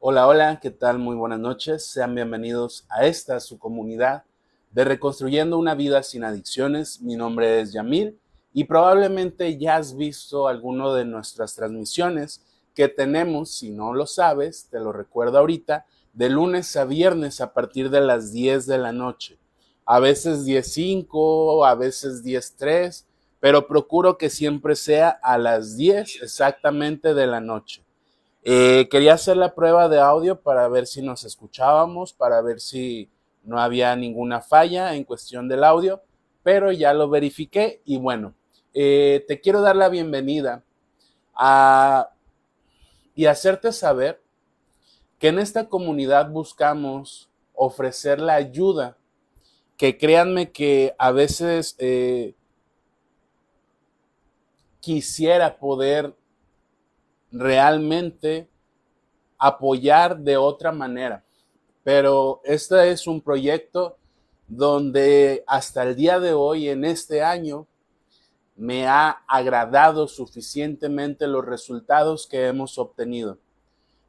Hola, hola, ¿qué tal? Muy buenas noches. Sean bienvenidos a esta, su comunidad de Reconstruyendo una vida sin adicciones. Mi nombre es Yamil y probablemente ya has visto alguno de nuestras transmisiones que tenemos, si no lo sabes, te lo recuerdo ahorita, de lunes a viernes a partir de las 10 de la noche. A veces 10.05, a veces 10.03, pero procuro que siempre sea a las 10 exactamente de la noche. Eh, quería hacer la prueba de audio para ver si nos escuchábamos, para ver si no había ninguna falla en cuestión del audio, pero ya lo verifiqué y bueno, eh, te quiero dar la bienvenida a, y hacerte saber que en esta comunidad buscamos ofrecer la ayuda que créanme que a veces eh, quisiera poder realmente apoyar de otra manera. Pero este es un proyecto donde hasta el día de hoy, en este año, me ha agradado suficientemente los resultados que hemos obtenido.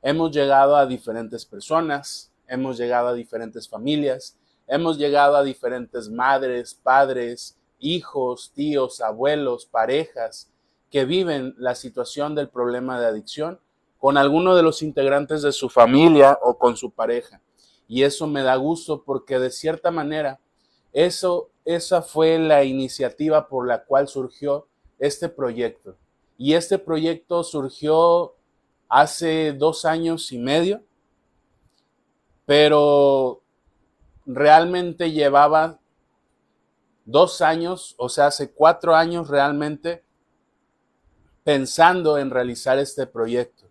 Hemos llegado a diferentes personas, hemos llegado a diferentes familias, hemos llegado a diferentes madres, padres, hijos, tíos, abuelos, parejas, que viven la situación del problema de adicción con alguno de los integrantes de su familia o con su pareja. Y eso me da gusto porque de cierta manera eso esa fue la iniciativa por la cual surgió este proyecto. Y este proyecto surgió hace dos años y medio, pero realmente llevaba dos años, o sea, hace cuatro años realmente pensando en realizar este proyecto.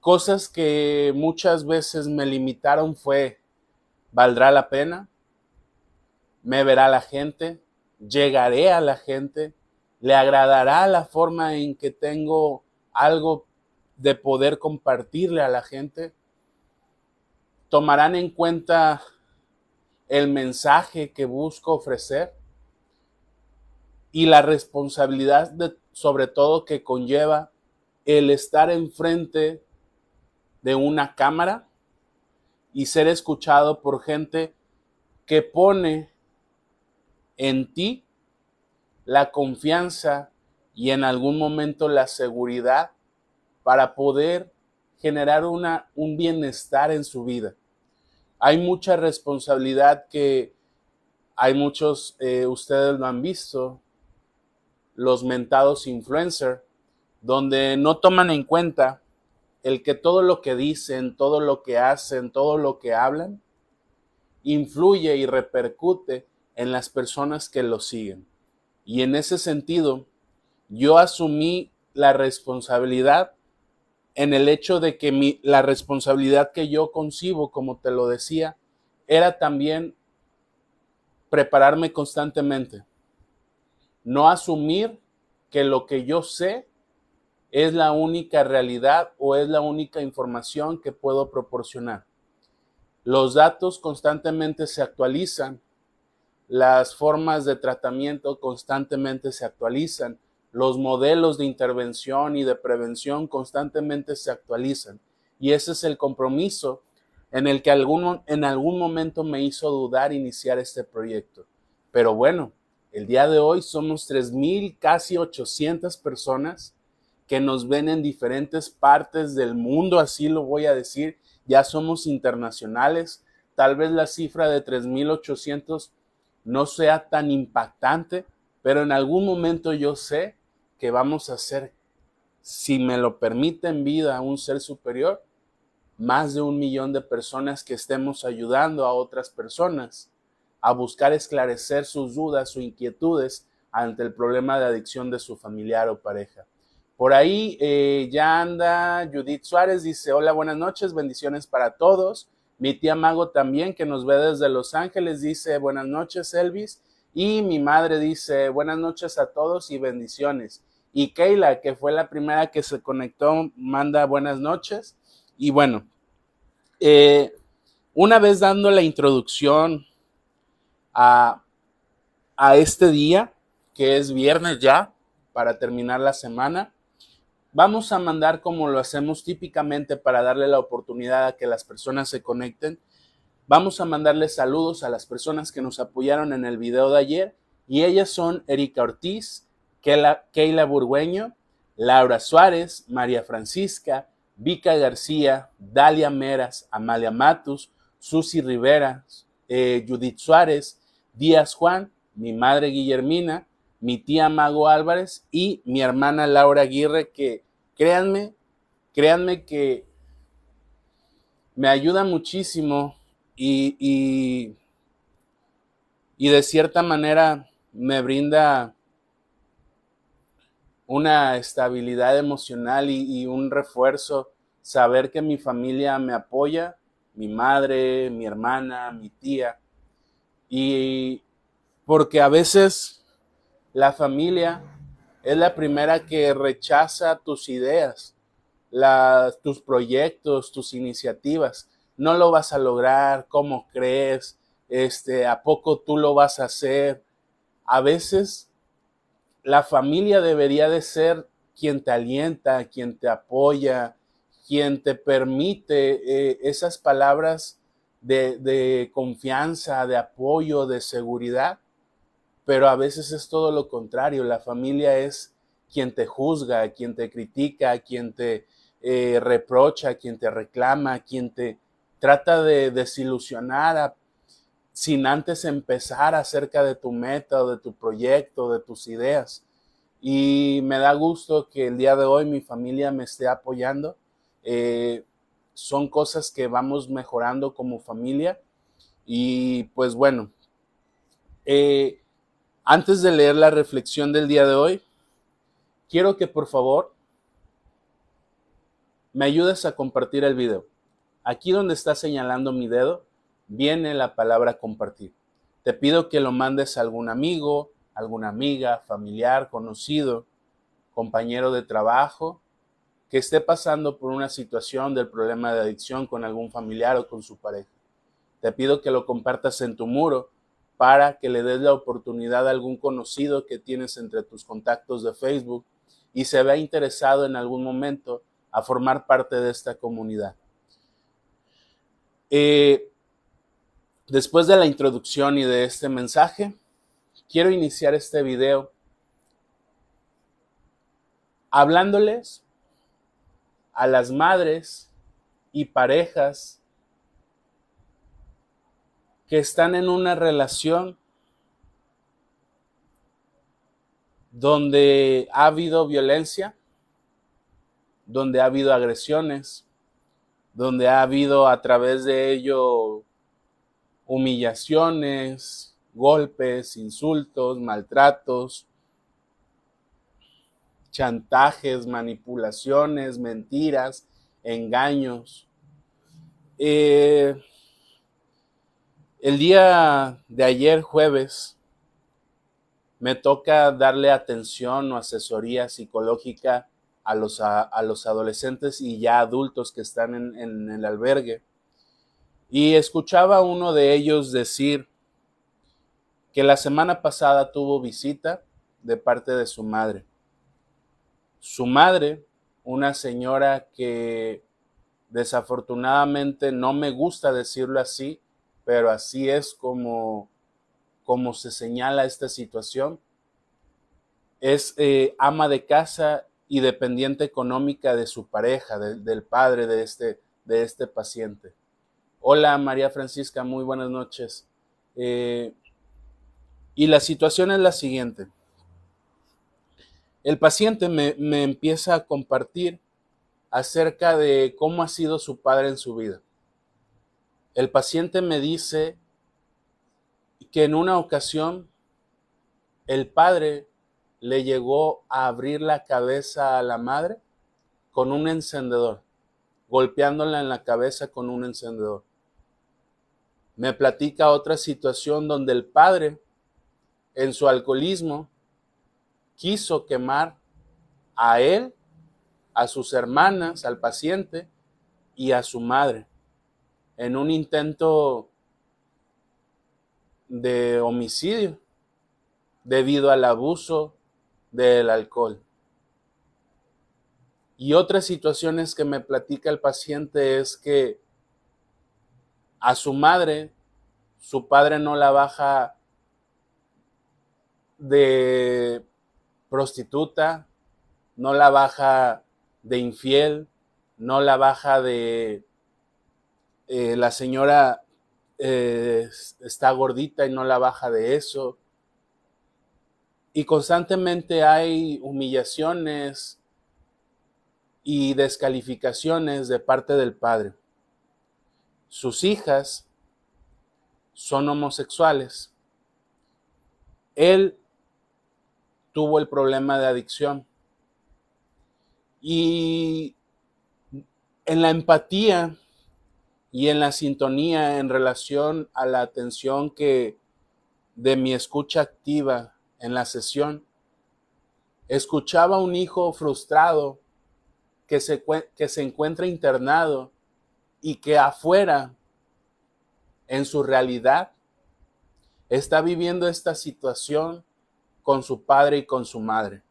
Cosas que muchas veces me limitaron fue, ¿valdrá la pena? ¿Me verá la gente? ¿Llegaré a la gente? ¿Le agradará la forma en que tengo algo de poder compartirle a la gente? ¿Tomarán en cuenta el mensaje que busco ofrecer? Y la responsabilidad de sobre todo que conlleva el estar enfrente de una cámara y ser escuchado por gente que pone en ti la confianza y en algún momento la seguridad para poder generar una, un bienestar en su vida. Hay mucha responsabilidad que hay muchos, eh, ustedes lo han visto, los mentados influencer, donde no toman en cuenta el que todo lo que dicen, todo lo que hacen, todo lo que hablan, influye y repercute en las personas que lo siguen. Y en ese sentido, yo asumí la responsabilidad en el hecho de que mi, la responsabilidad que yo concibo, como te lo decía, era también prepararme constantemente no asumir que lo que yo sé es la única realidad o es la única información que puedo proporcionar. Los datos constantemente se actualizan, las formas de tratamiento constantemente se actualizan, los modelos de intervención y de prevención constantemente se actualizan. Y ese es el compromiso en el que algún, en algún momento me hizo dudar iniciar este proyecto. Pero bueno, el día de hoy somos 3.000, casi 800 personas que nos ven en diferentes partes del mundo, así lo voy a decir. Ya somos internacionales. Tal vez la cifra de 3.800 no sea tan impactante, pero en algún momento yo sé que vamos a ser, si me lo permite en vida, un ser superior, más de un millón de personas que estemos ayudando a otras personas a buscar esclarecer sus dudas o inquietudes ante el problema de adicción de su familiar o pareja. Por ahí eh, ya anda Judith Suárez, dice, hola, buenas noches, bendiciones para todos. Mi tía Mago también, que nos ve desde Los Ángeles, dice, buenas noches, Elvis. Y mi madre dice, buenas noches a todos y bendiciones. Y Keila, que fue la primera que se conectó, manda buenas noches. Y bueno, eh, una vez dando la introducción a, este día, que es viernes ya, para terminar la semana. Vamos a mandar como lo hacemos típicamente para darle la oportunidad a que las personas se conecten. Vamos a mandarle saludos a las personas que nos apoyaron en el video de ayer y ellas son Erika Ortiz, Keila, Burgueño, Laura Suárez, María Francisca, Vika García, Dalia Meras, Amalia Matus, Susi Rivera, eh, Judith Suárez, Díaz Juan, mi madre Guillermina, mi tía Mago Álvarez y mi hermana Laura Aguirre, que créanme, créanme que me ayuda muchísimo y, y, y de cierta manera me brinda una estabilidad emocional y, y, un refuerzo, saber que mi familia me apoya, mi madre, mi hermana, mi tía, y porque a veces la familia es la primera que rechaza tus ideas, tus proyectos, tus iniciativas. No lo vas a lograr, ¿cómo crees? Este, ¿A poco tú lo vas a hacer? A veces la familia debería de ser quien te alienta, quien te apoya, quien te permite eh, esas palabras de, confianza, de apoyo, de seguridad pero a veces es todo lo contrario. La familia es quien te juzga, quien te critica, quien te eh, reprocha, quien te reclama, quien te trata de desilusionar sin antes empezar acerca de tu meta de tu proyecto, de tus ideas. Y me da gusto que el día de hoy mi familia me esté apoyando. Eh, son cosas que vamos mejorando como familia. Y pues bueno, eh, antes de leer la reflexión del día de hoy, quiero que por favor me ayudes a compartir el video. Aquí donde está señalando mi dedo, viene la palabra compartir. Te pido que lo mandes a algún amigo, alguna amiga, familiar, conocido, compañero de trabajo, que esté pasando por una situación del problema de adicción con algún familiar o con su pareja. Te pido que lo compartas en tu muro para que le des la oportunidad a algún conocido que tienes entre tus contactos de Facebook y se vea interesado en algún momento a formar parte de esta comunidad. Eh, después de la introducción y de este mensaje, quiero iniciar este video hablándoles a las madres y parejas que están en una relación donde ha habido violencia, donde ha habido agresiones, donde ha habido a través de ello humillaciones, golpes, insultos, maltratos, chantajes, manipulaciones, mentiras, engaños. Eh, el día de ayer, jueves, me toca darle atención o asesoría psicológica a los, a, los adolescentes y ya adultos que están en, en el albergue. Y escuchaba a uno de ellos decir que la semana pasada tuvo visita de parte de su madre. Su madre, una señora que desafortunadamente no me gusta decirlo así, pero así es como, como se señala esta situación. Es eh, ama de casa y dependiente económica de su pareja, del padre de este, de este paciente. Hola María Francisca, muy buenas noches. Eh, y la situación es la siguiente. El paciente me, me empieza a compartir acerca de cómo ha sido su padre en su vida el paciente me dice que en una ocasión el padre le llegó a abrir la cabeza a la madre con un encendedor, golpeándola en la cabeza con un encendedor. Me platica otra situación donde el padre, en su alcoholismo, quiso quemar a él, a sus hermanas, al paciente y a su madre en un intento de homicidio debido al abuso del alcohol. Y otras situaciones que me platica el paciente es que a su madre, su padre no la baja de prostituta, no la baja de infiel, no la baja de eh, la señora eh, está gordita y no la baja de eso. Y constantemente hay humillaciones y descalificaciones de parte del padre. Sus hijas son homosexuales. Él tuvo el problema de adicción. Y en la empatía y en la sintonía en relación a la atención que de mi escucha activa en la sesión, escuchaba a un hijo frustrado que se, que se encuentra internado y que afuera, en su realidad, está viviendo esta situación con su padre y con su madre.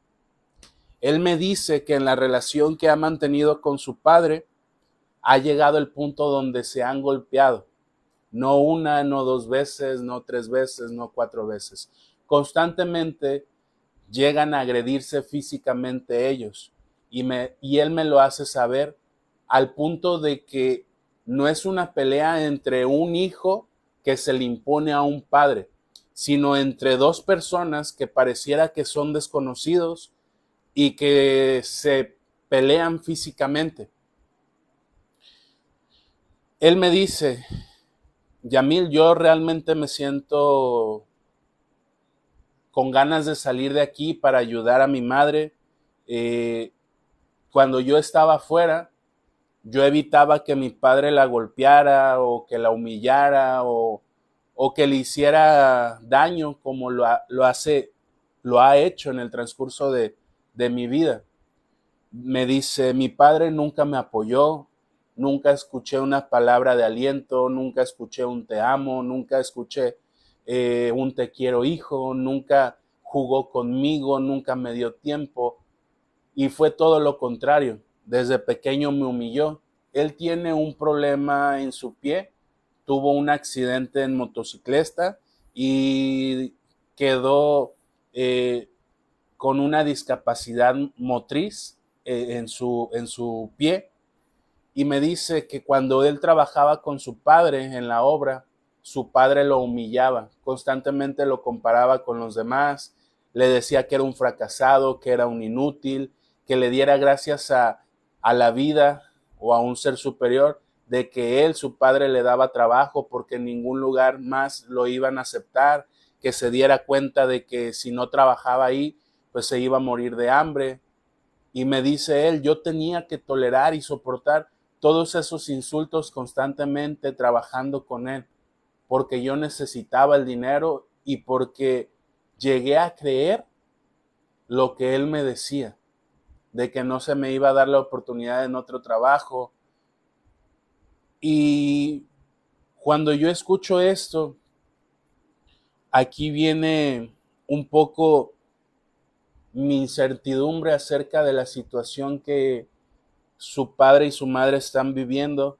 Él me dice que en la relación que ha mantenido con su padre ha llegado el punto donde se han golpeado. No una, no dos veces, no tres veces, no cuatro veces. Constantemente llegan a agredirse físicamente ellos. Y, y él me lo hace saber al punto de que no es una pelea entre un hijo que se le impone a un padre, sino entre dos personas que pareciera que son desconocidos y que se pelean físicamente. Él me dice, Yamil, yo realmente me siento con ganas de salir de aquí para ayudar a mi madre. Eh, cuando yo estaba afuera, yo evitaba que mi padre la golpeara o que la humillara o, que le hiciera daño como lo, lo, hace, lo ha hecho en el transcurso de, de mi vida. Me dice, mi padre nunca me apoyó, nunca escuché una palabra de aliento, nunca escuché un te amo, nunca escuché eh, un te quiero hijo, nunca jugó conmigo, nunca me dio tiempo y fue todo lo contrario. Desde pequeño me humilló. Él tiene un problema en su pie, tuvo un accidente en motocicleta y quedó eh, con una discapacidad motriz eh, en, su, en su pie. Y me dice que cuando él trabajaba con su padre en la obra, su padre lo humillaba, constantemente lo comparaba con los demás, le decía que era un fracasado, que era un inútil, que le diera gracias a, a la vida o a un ser superior de que él, su padre, le daba trabajo porque en ningún lugar más lo iban a aceptar, que se diera cuenta de que si no trabajaba ahí, pues se iba a morir de hambre. Y me dice él, yo tenía que tolerar y soportar todos esos insultos constantemente trabajando con él, porque yo necesitaba el dinero y porque llegué a creer lo que él me decía, de que no se me iba a dar la oportunidad en otro trabajo. Y cuando yo escucho esto, aquí viene un poco mi incertidumbre acerca de la situación que su padre y su madre están viviendo,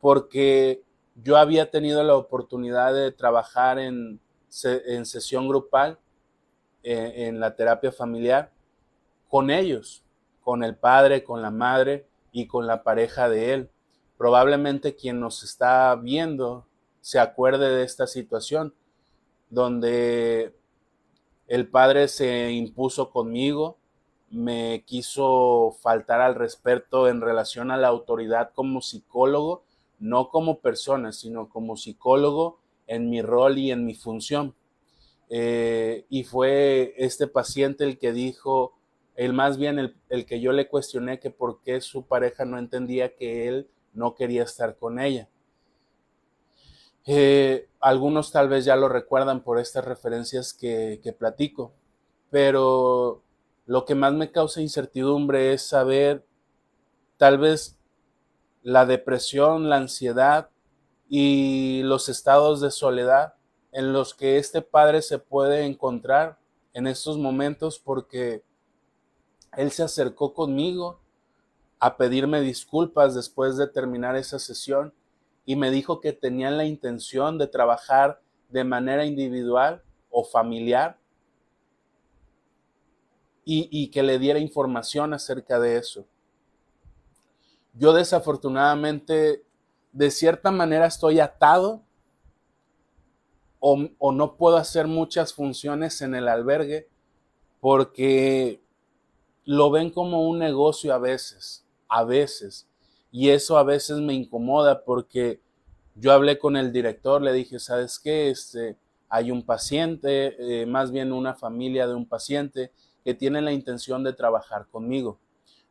porque yo había tenido la oportunidad de trabajar en, en sesión grupal, eh, en la terapia familiar, con ellos, con el padre, con la madre y con la pareja de él. Probablemente quien nos está viendo se acuerde de esta situación, donde el padre se impuso conmigo, me quiso faltar al respeto en relación a la autoridad como psicólogo, no como persona, sino como psicólogo en mi rol y en mi función. Eh, y fue este paciente el que dijo, el más bien el, el, que yo le cuestioné que por qué su pareja no entendía que él no quería estar con ella. Eh, algunos tal vez ya lo recuerdan por estas referencias que, que platico, pero lo que más me causa incertidumbre es saber tal vez la depresión, la ansiedad y los estados de soledad en los que este padre se puede encontrar en estos momentos porque él se acercó conmigo, a pedirme disculpas después de terminar esa sesión y me dijo que tenían la intención de trabajar de manera individual o familiar y, y, que le diera información acerca de eso. Yo desafortunadamente, de cierta manera, estoy atado o, o no puedo hacer muchas funciones en el albergue porque lo ven como un negocio a veces, a veces. Y eso a veces me incomoda porque yo hablé con el director, le dije, ¿sabes qué? Este, hay un paciente, eh, más bien una familia de un paciente que tiene la intención de trabajar conmigo.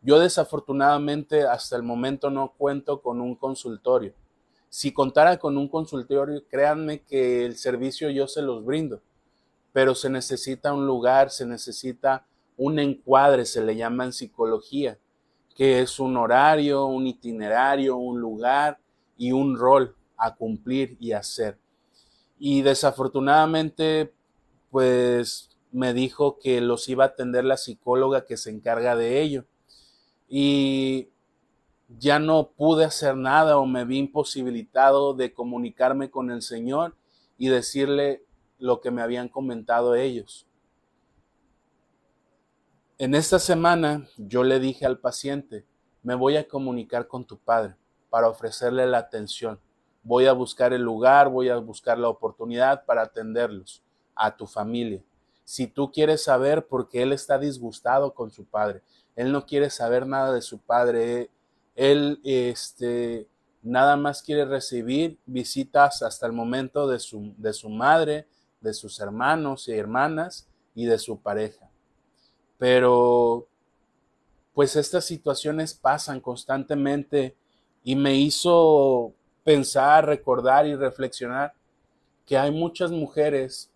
Yo desafortunadamente hasta el momento no cuento con un consultorio. Si contara con un consultorio, créanme que el servicio yo se los brindo, pero se necesita un lugar, se necesita un encuadre, se le llama en psicología, que es un horario, un itinerario, un lugar y un rol a cumplir y hacer. Y desafortunadamente, pues me dijo que los iba a atender la psicóloga que se encarga de ello. Y ya no pude hacer nada o me vi imposibilitado de comunicarme con el Señor y decirle lo que me habían comentado ellos. En esta semana yo le dije al paciente, me voy a comunicar con tu padre para ofrecerle la atención. Voy a buscar el lugar, voy a buscar la oportunidad para atenderlos, a tu familia. Si tú quieres saber por qué él está disgustado con su padre, él no quiere saber nada de su padre, él este, nada más quiere recibir visitas hasta el momento de su, de su madre, de sus hermanos y hermanas y de su pareja. Pero pues estas situaciones pasan constantemente y me hizo pensar, recordar y reflexionar que hay muchas mujeres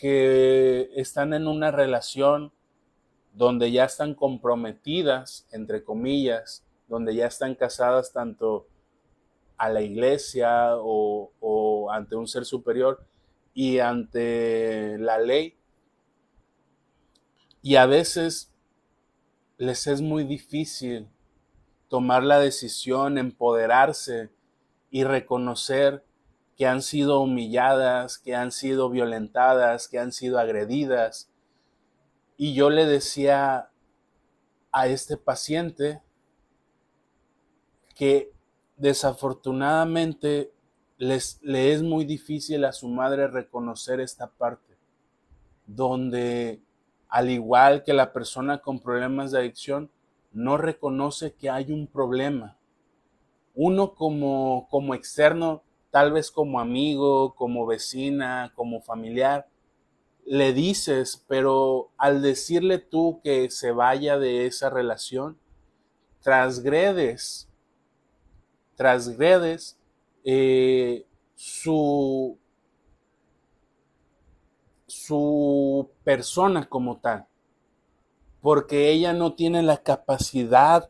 que están en una relación donde ya están comprometidas, entre comillas, donde ya están casadas tanto a la iglesia o, o ante un ser superior y ante la ley y a veces les es muy difícil tomar la decisión, empoderarse y reconocer que han sido humilladas, que han sido violentadas, que han sido agredidas. Y yo le decía a este paciente que desafortunadamente les, le es muy difícil a su madre reconocer esta parte, donde al igual que la persona con problemas de adicción, no reconoce que hay un problema. Uno como, como externo, tal vez como amigo, como vecina, como familiar, le dices, pero al decirle tú que se vaya de esa relación, transgredes, transgredes eh, su, su persona como tal, porque ella no tiene la capacidad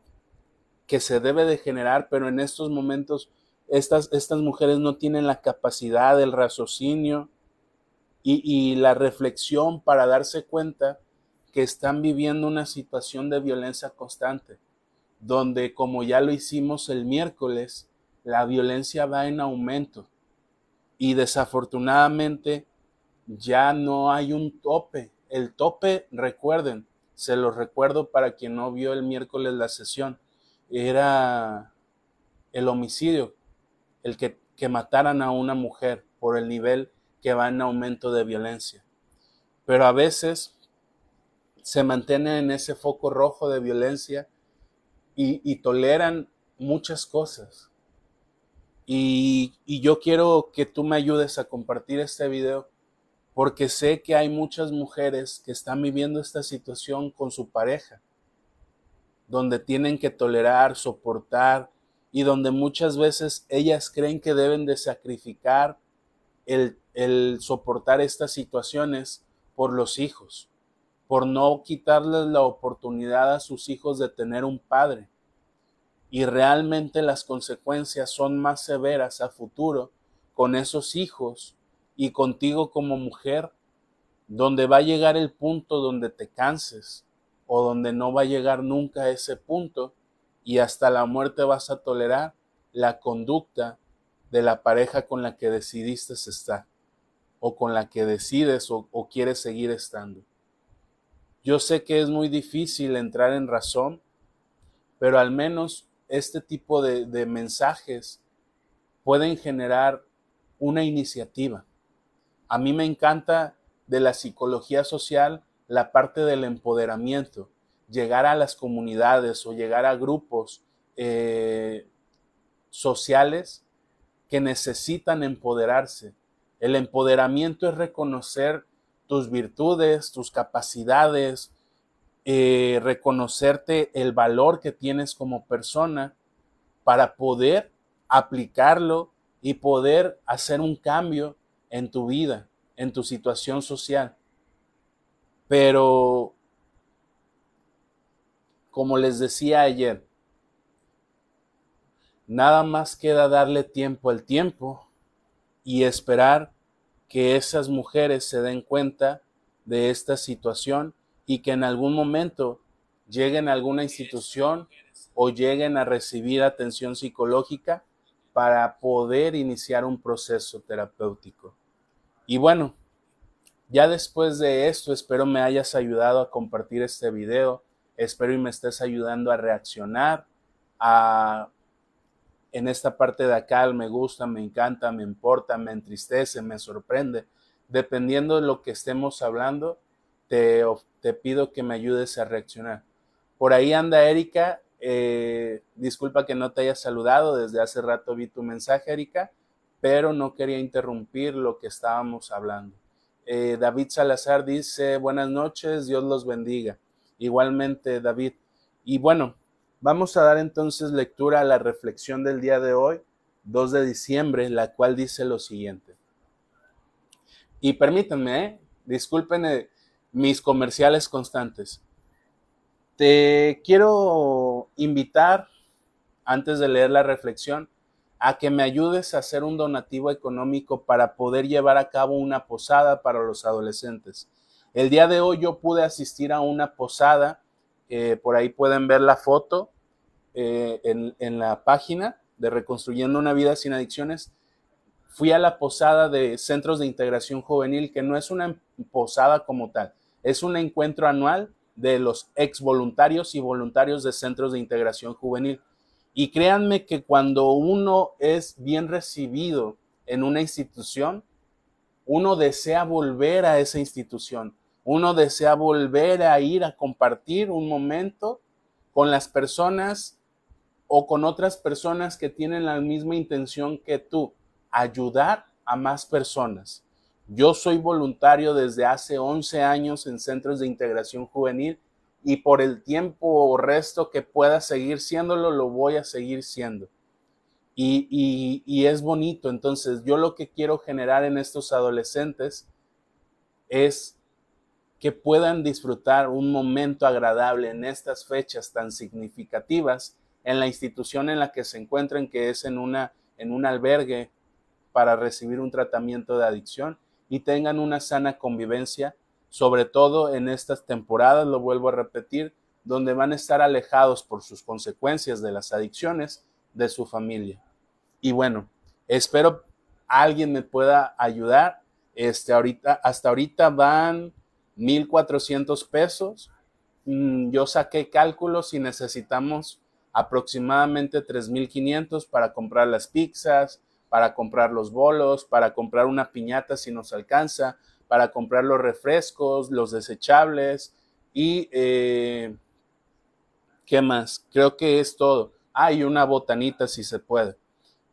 que se debe de generar, pero en estos momentos estas, estas mujeres no tienen la capacidad, el raciocinio y, y la reflexión para darse cuenta que están viviendo una situación de violencia constante, donde como ya lo hicimos el miércoles, la violencia va en aumento. Y desafortunadamente ya no hay un tope. El tope, recuerden, se lo recuerdo para quien no vio el miércoles la sesión, era el homicidio, el que, que mataran a una mujer por el nivel que va en aumento de violencia. Pero a veces se mantienen en ese foco rojo de violencia y, y toleran muchas cosas. Y, y, yo quiero que tú me ayudes a compartir este video porque sé que hay muchas mujeres que están viviendo esta situación con su pareja, donde tienen que tolerar, soportar y donde muchas veces ellas creen que deben de sacrificar el, el soportar estas situaciones por los hijos, por no quitarles la oportunidad a sus hijos de tener un padre. Y realmente las consecuencias son más severas a futuro con esos hijos y contigo como mujer, donde va a llegar el punto donde te canses o donde no va a llegar nunca ese punto y hasta la muerte vas a tolerar la conducta de la pareja con la que decidiste estar o con la que decides o, quieres seguir estando. Yo sé que es muy difícil entrar en razón, pero al menos este tipo de, de mensajes pueden generar una iniciativa. A mí me encanta de la psicología social la parte del empoderamiento, llegar a las comunidades o llegar a grupos eh, sociales que necesitan empoderarse. El empoderamiento es reconocer tus virtudes, tus capacidades, eh, reconocerte el valor que tienes como persona para poder aplicarlo y poder hacer un cambio en tu vida, en tu situación social. Pero, como les decía ayer, Nada más queda darle tiempo al tiempo y esperar que esas mujeres se den cuenta de esta situación y que en algún momento lleguen a alguna institución o lleguen a recibir atención psicológica para poder iniciar un proceso terapéutico. Y bueno, ya después de esto espero me hayas ayudado a compartir este video, espero y me estés ayudando a reaccionar, a en esta parte de acá me gusta, me encanta, me importa, me entristece, me sorprende. Dependiendo de lo que estemos hablando, te, te pido que me ayudes a reaccionar. Por ahí anda Erika. Eh, disculpa que no te haya saludado. Desde hace rato vi tu mensaje, Erika, pero no quería interrumpir lo que estábamos hablando. Eh, David Salazar dice, buenas noches, Dios los bendiga. Igualmente, David. Y bueno, Vamos a dar entonces lectura a la reflexión del día de hoy, 2 de diciembre, la cual dice lo siguiente. Y permítanme, ¿eh? disculpen eh, mis comerciales constantes. Te quiero invitar, antes de leer la reflexión, a que me ayudes a hacer un donativo económico para poder llevar a cabo una posada para los adolescentes. El día de hoy yo pude asistir a una posada, eh, por ahí pueden ver la foto, eh, en, la página de Reconstruyendo una vida sin adicciones, fui a la posada de Centros de Integración Juvenil, que no es una posada como tal, es un encuentro anual de los ex voluntarios y voluntarios de Centros de Integración Juvenil. Y créanme que cuando uno es bien recibido en una institución, uno desea volver a esa institución, uno desea volver a ir a compartir un momento con las personas o con otras personas que tienen la misma intención que tú, ayudar a más personas. Yo soy voluntario desde hace 11 años en centros de integración juvenil y por el tiempo o resto que pueda seguir siéndolo, lo voy a seguir siendo. Y, y es bonito. Entonces, yo lo que quiero generar en estos adolescentes es que puedan disfrutar un momento agradable en estas fechas tan significativas en la institución en la que se encuentren, que es en, una, en un albergue para recibir un tratamiento de adicción y tengan una sana convivencia, sobre todo en estas temporadas, lo vuelvo a repetir, donde van a estar alejados por sus consecuencias de las adicciones de su familia. Y bueno, espero alguien me pueda ayudar. Este, ahorita, hasta ahorita van 1.400 pesos. Mm, yo saqué cálculos y necesitamos aproximadamente 3.500 para comprar las pizzas, para comprar los bolos, para comprar una piñata si nos alcanza, para comprar los refrescos, los desechables y eh, ¿qué más? Creo que es todo. Ah, y una botanita si se puede.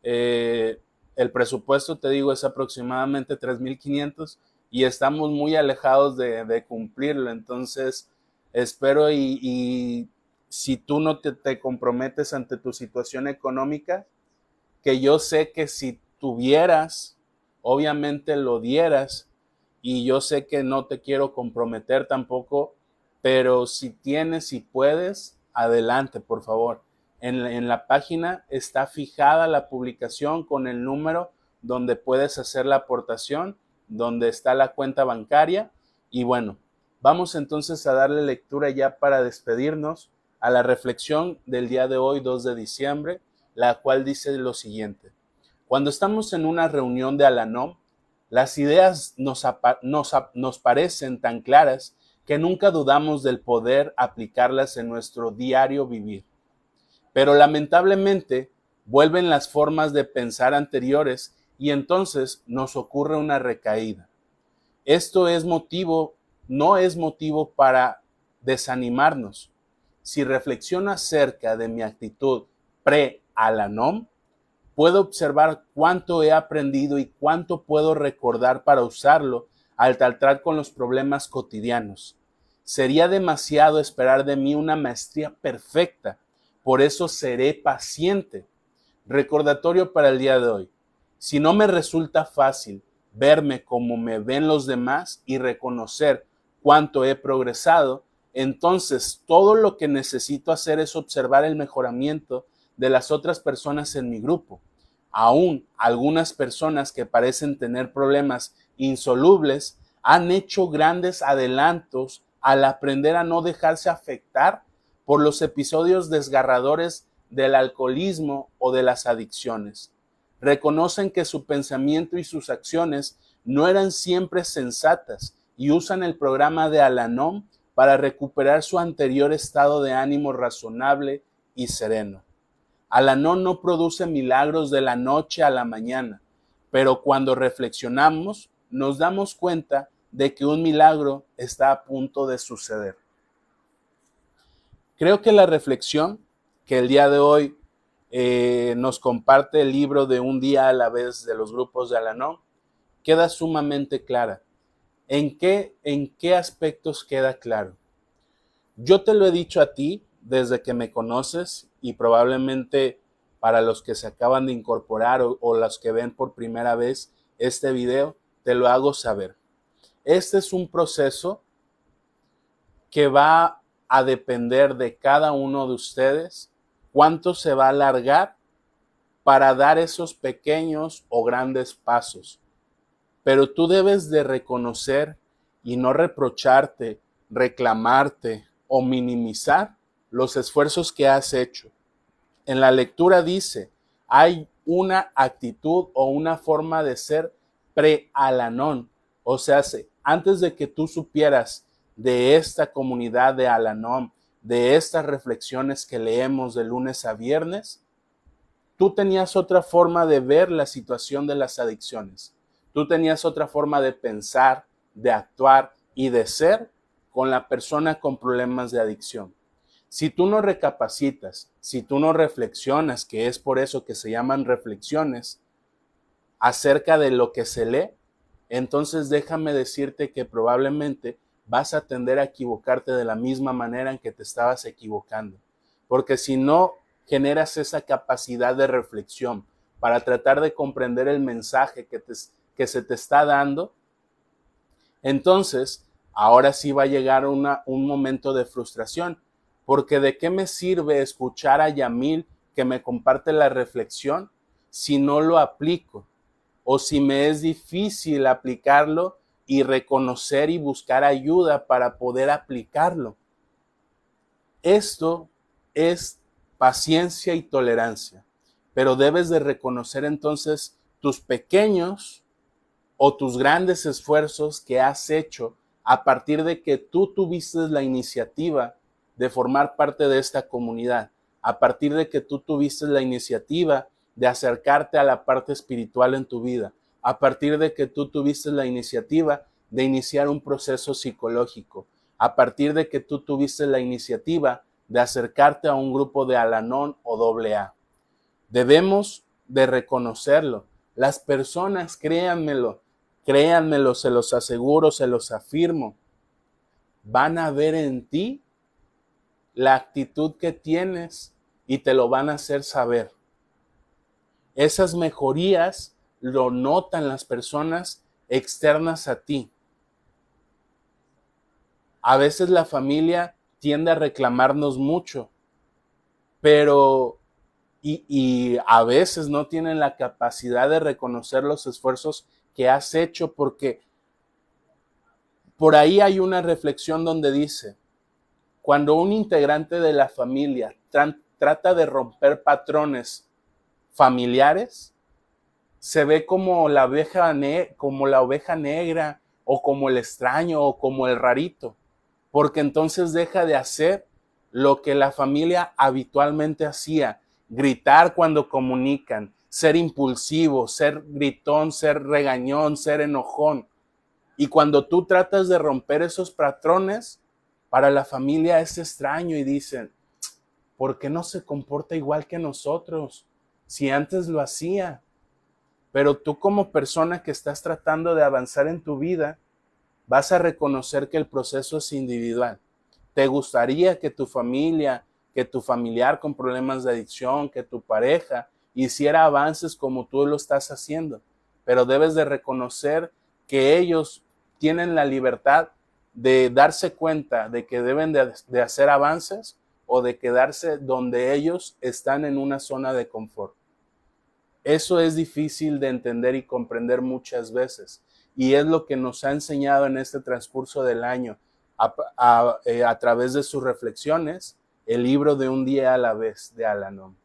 Eh, el presupuesto, te digo, es aproximadamente 3.500 y estamos muy alejados de, cumplirlo. Entonces, espero y si tú no te, comprometes ante tu situación económica, que yo sé que si tuvieras, obviamente lo dieras, y yo sé que no te quiero comprometer tampoco, pero si tienes y puedes, adelante, por favor. En, en, la página está fijada la publicación con el número donde puedes hacer la aportación, donde está la cuenta bancaria. Y bueno, vamos entonces a darle lectura ya para despedirnos a la reflexión del día de hoy, 2 de diciembre, la cual dice lo siguiente. Cuando estamos en una reunión de Alanom, las ideas nos, nos, nos parecen tan claras que nunca dudamos del poder aplicarlas en nuestro diario vivir. Pero lamentablemente vuelven las formas de pensar anteriores y entonces nos ocurre una recaída. Esto es motivo, no es motivo para desanimarnos. Si reflexiono acerca de mi actitud pre-alanom, puedo observar cuánto he aprendido y cuánto puedo recordar para usarlo al tratar con los problemas cotidianos. Sería demasiado esperar de mí una maestría perfecta, por eso seré paciente. Recordatorio para el día de hoy. Si no me resulta fácil verme como me ven los demás y reconocer cuánto he progresado, entonces todo lo que necesito hacer es observar el mejoramiento de las otras personas en mi grupo. Aún algunas personas que parecen tener problemas insolubles han hecho grandes adelantos al aprender a no dejarse afectar por los episodios desgarradores del alcoholismo o de las adicciones. Reconocen que su pensamiento y sus acciones no eran siempre sensatas y usan el programa de Alanom para recuperar su anterior estado de ánimo razonable y sereno. Alanon no produce milagros de la noche a la mañana, pero cuando reflexionamos nos damos cuenta de que un milagro está a punto de suceder. Creo que la reflexión que el día de hoy eh, nos comparte el libro de Un día a la vez de los grupos de Alanon queda sumamente clara. ¿En qué, ¿En qué aspectos queda claro? Yo te lo he dicho a ti desde que me conoces y probablemente para los que se acaban de incorporar o, o los que ven por primera vez este video, te lo hago saber. Este es un proceso que va a depender de cada uno de ustedes cuánto se va a alargar para dar esos pequeños o grandes pasos. Pero tú debes de reconocer y no reprocharte, reclamarte o minimizar los esfuerzos que has hecho. En la lectura dice, hay una actitud o una forma de ser pre-alanón, o sea, antes de que tú supieras de esta comunidad de Alanón, de estas reflexiones que leemos de lunes a viernes, tú tenías otra forma de ver la situación de las adicciones. Tú tenías otra forma de pensar, de actuar y de ser con la persona con problemas de adicción. Si tú no recapacitas, si tú no reflexionas, que es por eso que se llaman reflexiones, acerca de lo que se lee, entonces déjame decirte que probablemente vas a tender a equivocarte de la misma manera en que te estabas equivocando. Porque si no generas esa capacidad de reflexión para tratar de comprender el mensaje que, que se te está dando, entonces ahora sí va a llegar una, un momento de frustración. Porque de qué me sirve escuchar a Yamil que me comparte la reflexión si no lo aplico o si me es difícil aplicarlo y reconocer y buscar ayuda para poder aplicarlo. Esto es paciencia y tolerancia, pero debes de reconocer entonces tus pequeños o tus grandes esfuerzos que has hecho a partir de que tú tuviste la iniciativa de formar parte de esta comunidad, a partir de que tú tuviste la iniciativa de acercarte a la parte espiritual en tu vida, a partir de que tú tuviste la iniciativa de iniciar un proceso psicológico, a partir de que tú tuviste la iniciativa de acercarte a un grupo de Alanón o doble A. Debemos de reconocerlo. Las personas, créanmelo, créanmelo, se los aseguro, se los afirmo, van a ver en ti la actitud que tienes y te lo van a hacer saber. Esas mejorías lo notan las personas externas a ti. A veces la familia tiende a reclamarnos mucho, pero y, y, a veces no tienen la capacidad de reconocer los esfuerzos que has hecho porque por ahí hay una reflexión donde dice, cuando un integrante de la familia trata de romper patrones familiares, se ve como la, oveja negra o como el extraño o como el rarito, porque entonces deja de hacer lo que la familia habitualmente hacía, gritar cuando comunican, ser impulsivo, ser gritón, ser regañón, ser enojón. Y cuando tú tratas de romper esos patrones, para la familia es extraño y dicen, ¿por qué no se comporta igual que nosotros? Si antes lo hacía. Pero tú como persona que estás tratando de avanzar en tu vida, vas a reconocer que el proceso es individual. ¿Te gustaría que tu familia, que tu familiar con problemas de adicción, que tu pareja hiciera avances como tú lo estás haciendo? Pero debes de reconocer que ellos tienen la libertad de darse cuenta de que deben de, hacer avances o de quedarse donde ellos están en una zona de confort. Eso es difícil de entender y comprender muchas veces y es lo que nos ha enseñado en este transcurso del año a, eh, través de sus reflexiones el libro de un día a la vez de Alanon.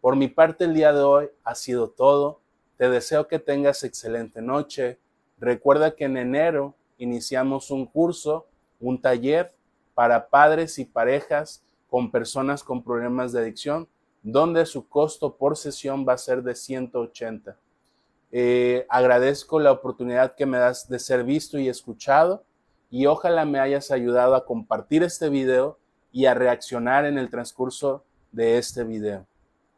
Por mi parte el día de hoy ha sido todo. Te deseo que tengas excelente noche. Recuerda que en enero iniciamos un curso, un taller para padres y parejas con personas con problemas de adicción, donde su costo por sesión va a ser de 180. Eh, agradezco la oportunidad que me das de ser visto y escuchado y ojalá me hayas ayudado a compartir este video y a reaccionar en el transcurso de este video.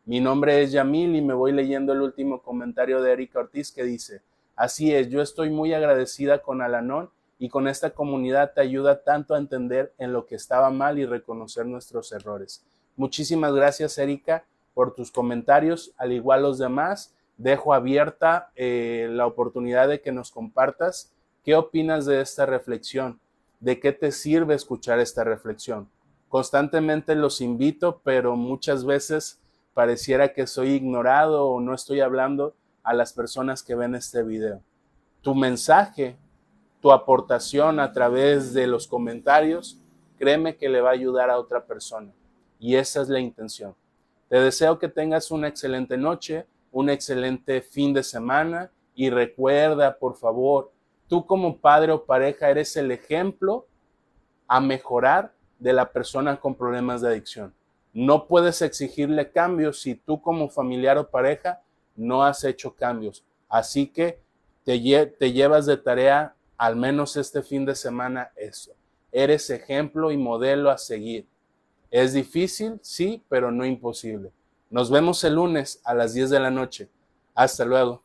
Mi nombre es Yamil y me voy leyendo el último comentario de Erika Ortiz que dice, Así es, yo estoy muy agradecida con Alanón y con esta comunidad te ayuda tanto a entender en lo que estaba mal y reconocer nuestros errores. Muchísimas gracias, Erika, por tus comentarios, al igual los demás. Dejo abierta eh, la oportunidad de que nos compartas qué opinas de esta reflexión, de qué te sirve escuchar esta reflexión. Constantemente los invito, pero muchas veces pareciera que soy ignorado o no estoy hablando a las personas que ven este video. Tu mensaje, tu aportación a través de los comentarios, créeme que le va a ayudar a otra persona. Y esa es la intención. Te deseo que tengas una excelente noche, un excelente fin de semana y recuerda, por favor, tú como padre o pareja eres el ejemplo a mejorar de la persona con problemas de adicción. No puedes exigirle cambios si tú como familiar o pareja no has hecho cambios. Así que te, te llevas de tarea al menos este fin de semana eso. Eres ejemplo y modelo a seguir. Es difícil, sí, pero no imposible. Nos vemos el lunes a las 10 de la noche. Hasta luego.